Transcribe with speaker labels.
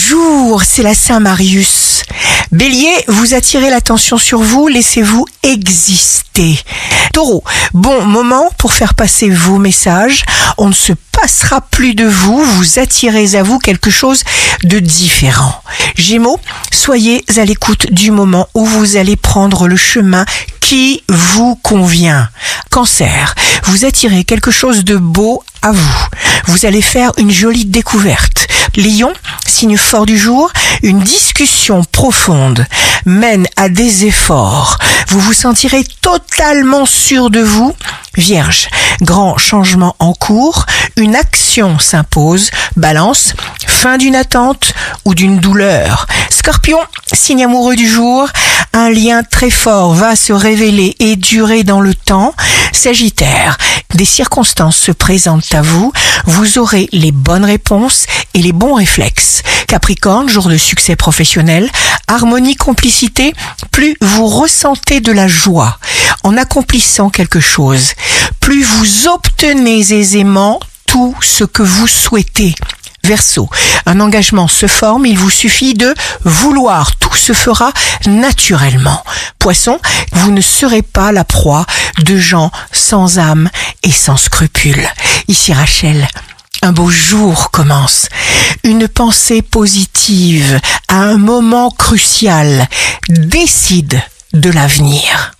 Speaker 1: jour, c'est la Saint-Marius. Bélier, vous attirez l'attention sur vous, laissez-vous exister. Taureau, bon moment pour faire passer vos messages. On ne se passera plus de vous, vous attirez à vous quelque chose de différent. Gémeaux, soyez à l'écoute du moment où vous allez prendre le chemin qui vous convient. Cancer, vous attirez quelque chose de beau à vous. Vous allez faire une jolie découverte. Lion, signe fort du jour, une discussion profonde mène à des efforts. Vous vous sentirez totalement sûr de vous. Vierge, grand changement en cours, une action s'impose. Balance, fin d'une attente ou d'une douleur. Scorpion, signe amoureux du jour, un lien très fort va se révéler et durer dans le temps. Sagittaire, des circonstances se présentent à vous, vous aurez les bonnes réponses et les bons réflexes. Capricorne, jour de succès professionnel, harmonie, complicité, plus vous ressentez de la joie en accomplissant quelque chose, plus vous obtenez aisément tout ce que vous souhaitez. Verseau, un engagement se forme, il vous suffit de vouloir, tout se fera naturellement. Poisson, vous ne serez pas la proie de gens sans âme et sans scrupules. Ici Rachel, un beau jour commence. Une pensée positive à un moment crucial décide de l'avenir.